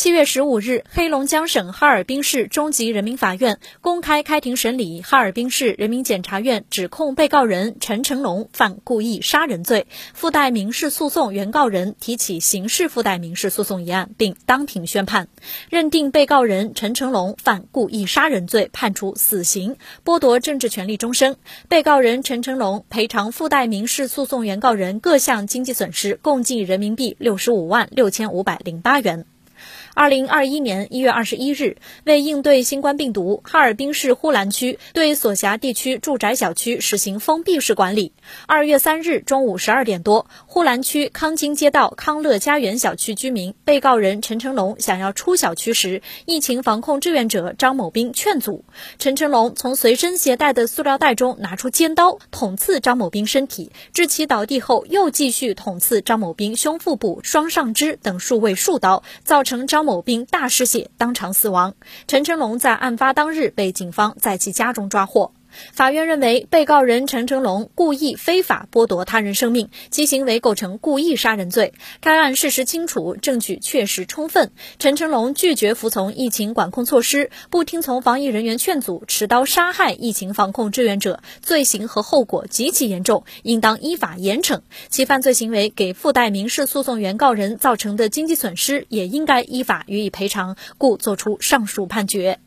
七月十五日，黑龙江省哈尔滨市中级人民法院公开开庭审理哈尔滨市人民检察院指控被告人陈成龙犯故意杀人罪，附带民事诉讼原告人提起刑事附带民事诉讼一案，并当庭宣判，认定被告人陈成龙犯故意杀人罪，判处死刑，剥夺政治权利终身。被告人陈成龙赔偿附带民事诉讼原告人各项经济损失共计人民币六十五万六千五百零八元。二零二一年一月二十一日，为应对新冠病毒，哈尔滨市呼兰区对所辖地区住宅小区实行封闭式管理。二月三日中午十二点多，呼兰区康金街道康乐家园小区居民被告人陈成龙想要出小区时，疫情防控志愿者张某兵劝阻。陈成龙从随身携带的塑料袋中拿出尖刀，捅刺张某兵身体，致其倒地后，又继续捅刺张某兵胸腹部、双上肢等数位数刀，造成称。张某兵大失血，当场死亡。陈成龙在案发当日被警方在其家中抓获。法院认为，被告人陈成龙故意非法剥夺他人生命，其行为构成故意杀人罪。该案事实清楚，证据确实充分。陈成龙拒绝服从疫情管控措施，不听从防疫人员劝阻，持刀杀害疫情防控志愿者，罪行和后果极其严重，应当依法严惩。其犯罪行为给附带民事诉讼原告人造成的经济损失，也应该依法予以赔偿，故作出上述判决。